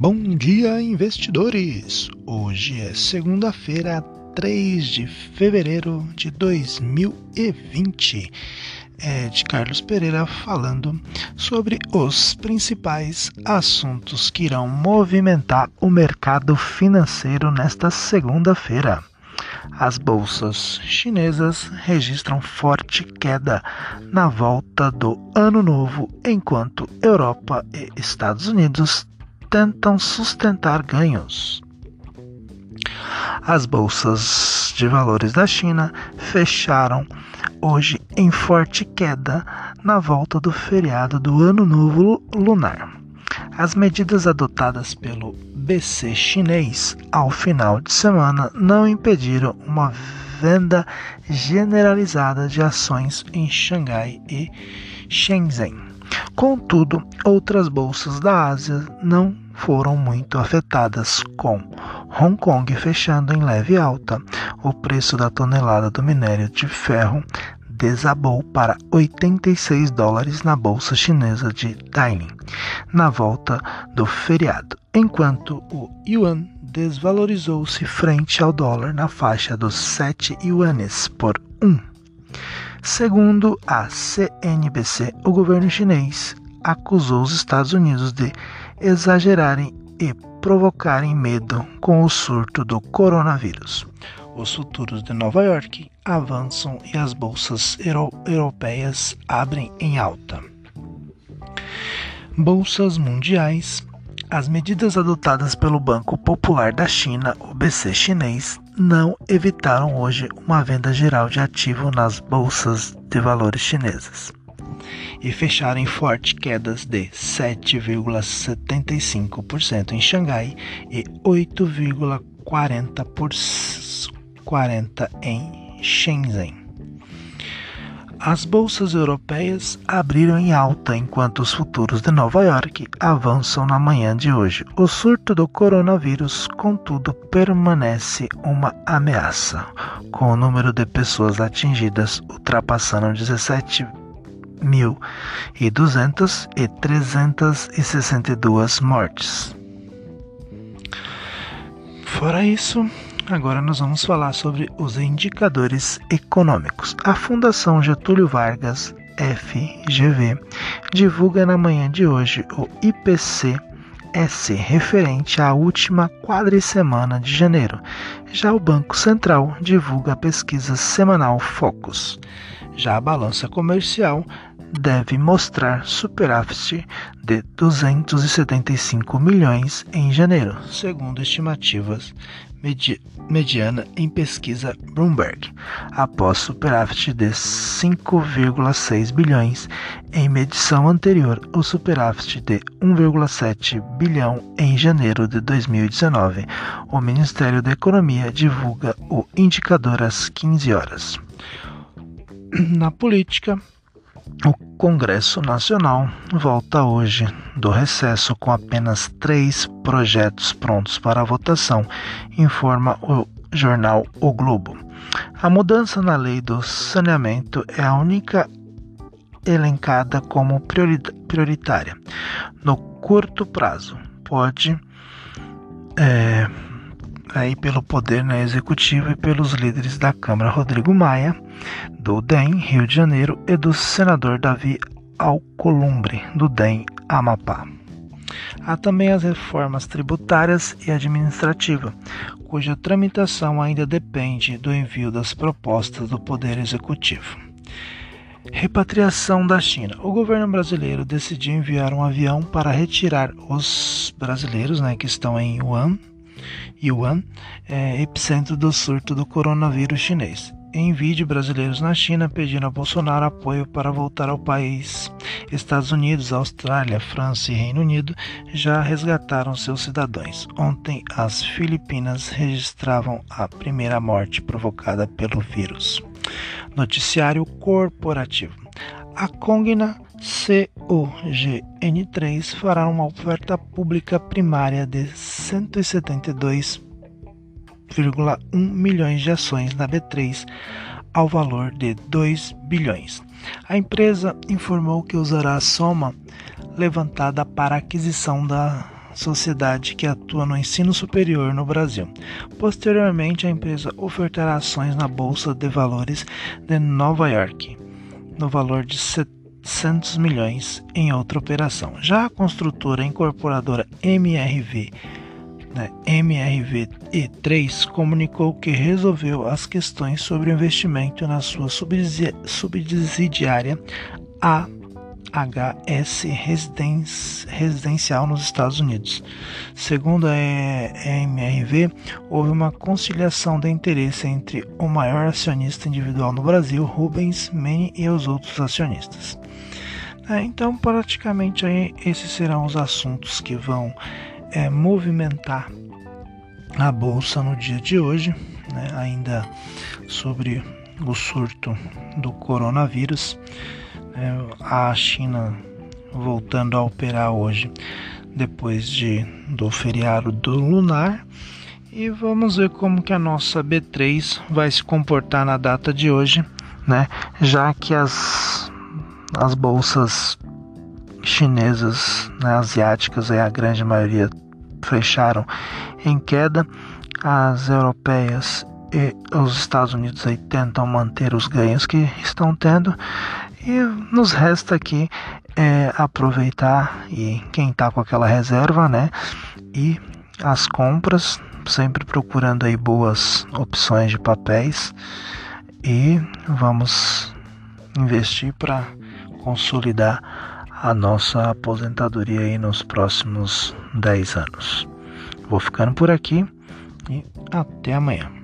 Bom dia, investidores! Hoje é segunda-feira, 3 de fevereiro de 2020. É de Carlos Pereira falando sobre os principais assuntos que irão movimentar o mercado financeiro nesta segunda-feira. As bolsas chinesas registram forte queda na volta do ano novo, enquanto Europa e Estados Unidos tentam sustentar ganhos. As bolsas de valores da China fecharam hoje em forte queda na volta do feriado do Ano Novo Lunar. As medidas adotadas pelo BC chinês ao final de semana não impediram uma venda generalizada de ações em Xangai e Shenzhen. Contudo, outras bolsas da Ásia não foram muito afetadas, com Hong Kong fechando em leve alta. O preço da tonelada do minério de ferro desabou para 86 dólares na bolsa chinesa de Dalian, na volta do feriado, enquanto o yuan desvalorizou-se frente ao dólar na faixa dos 7 yuanes por 1. Segundo a CNBC, o governo chinês acusou os Estados Unidos de exagerarem e provocarem medo com o surto do coronavírus. Os futuros de Nova York avançam e as bolsas euro europeias abrem em alta. Bolsas mundiais. As medidas adotadas pelo Banco Popular da China, o BC chinês, não evitaram hoje uma venda geral de ativo nas bolsas de valores chinesas e fecharam em forte quedas de 7,75% em Xangai e 8,40% em Shenzhen. As bolsas europeias abriram em alta enquanto os futuros de Nova York avançam na manhã de hoje. O surto do coronavírus, contudo, permanece uma ameaça, com o número de pessoas atingidas ultrapassando 17 mil e duzentas e trezentas e sessenta e duas mortes. Fora isso, agora nós vamos falar sobre os indicadores econômicos. A Fundação Getúlio Vargas, FGV, divulga na manhã de hoje o IPC S referente à última quadricemana de janeiro. Já o Banco Central divulga a pesquisa semanal Focus. Já a balança comercial deve mostrar superávit de 275 milhões em janeiro, segundo estimativas medi mediana em pesquisa Bloomberg, após superávit de 5,6 bilhões em medição anterior, o superávit de 1,7 bilhão em janeiro de 2019. O Ministério da Economia divulga o indicador às 15 horas. Na política, o Congresso Nacional volta hoje do recesso com apenas três projetos prontos para votação, informa o jornal O Globo. A mudança na lei do saneamento é a única elencada como prioritária. No curto prazo, pode é, aí pelo poder né, executivo e pelos líderes da Câmara Rodrigo Maia, do DEM Rio de Janeiro e do senador Davi Alcolumbre, do DEM Amapá. Há também as reformas tributárias e administrativa, cuja tramitação ainda depende do envio das propostas do Poder Executivo. Repatriação da China. O governo brasileiro decidiu enviar um avião para retirar os brasileiros né, que estão em Wuhan Yuan, é epicentro do surto do coronavírus chinês. Em vídeo, brasileiros na China pedindo a Bolsonaro apoio para voltar ao país. Estados Unidos, Austrália, França e Reino Unido já resgataram seus cidadãos. Ontem, as Filipinas registravam a primeira morte provocada pelo vírus. Noticiário corporativo. A Cogna COGN3 fará uma oferta pública primária de 172,1 milhões de ações na B3 ao valor de 2 bilhões. A empresa informou que usará a soma levantada para a aquisição das sociedade que atua no ensino superior no Brasil. Posteriormente, a empresa ofertará ações na Bolsa de Valores de Nova York, no valor de 700 milhões em outra operação. Já a construtora incorporadora MRV né, MRV-E3 comunicou que resolveu as questões sobre o investimento na sua subsidiária AHS Residencial nos Estados Unidos. Segundo a MRV, houve uma conciliação de interesse entre o maior acionista individual no Brasil, Rubens Mene, e os outros acionistas. É, então, praticamente esses serão os assuntos que vão é, movimentar a bolsa no dia de hoje, né, ainda sobre o surto do coronavírus, a China voltando a operar hoje depois de do feriado do lunar e vamos ver como que a nossa B3 vai se comportar na data de hoje, né? Já que as as bolsas chinesas, né, asiáticas, aí a grande maioria fecharam em queda. As europeias e os Estados Unidos aí tentam manter os ganhos que estão tendo e nos resta aqui é, aproveitar e quem está com aquela reserva, né? E as compras, sempre procurando aí boas opções de papéis e vamos investir para consolidar a nossa aposentadoria aí nos próximos 10 anos. Vou ficando por aqui e até amanhã.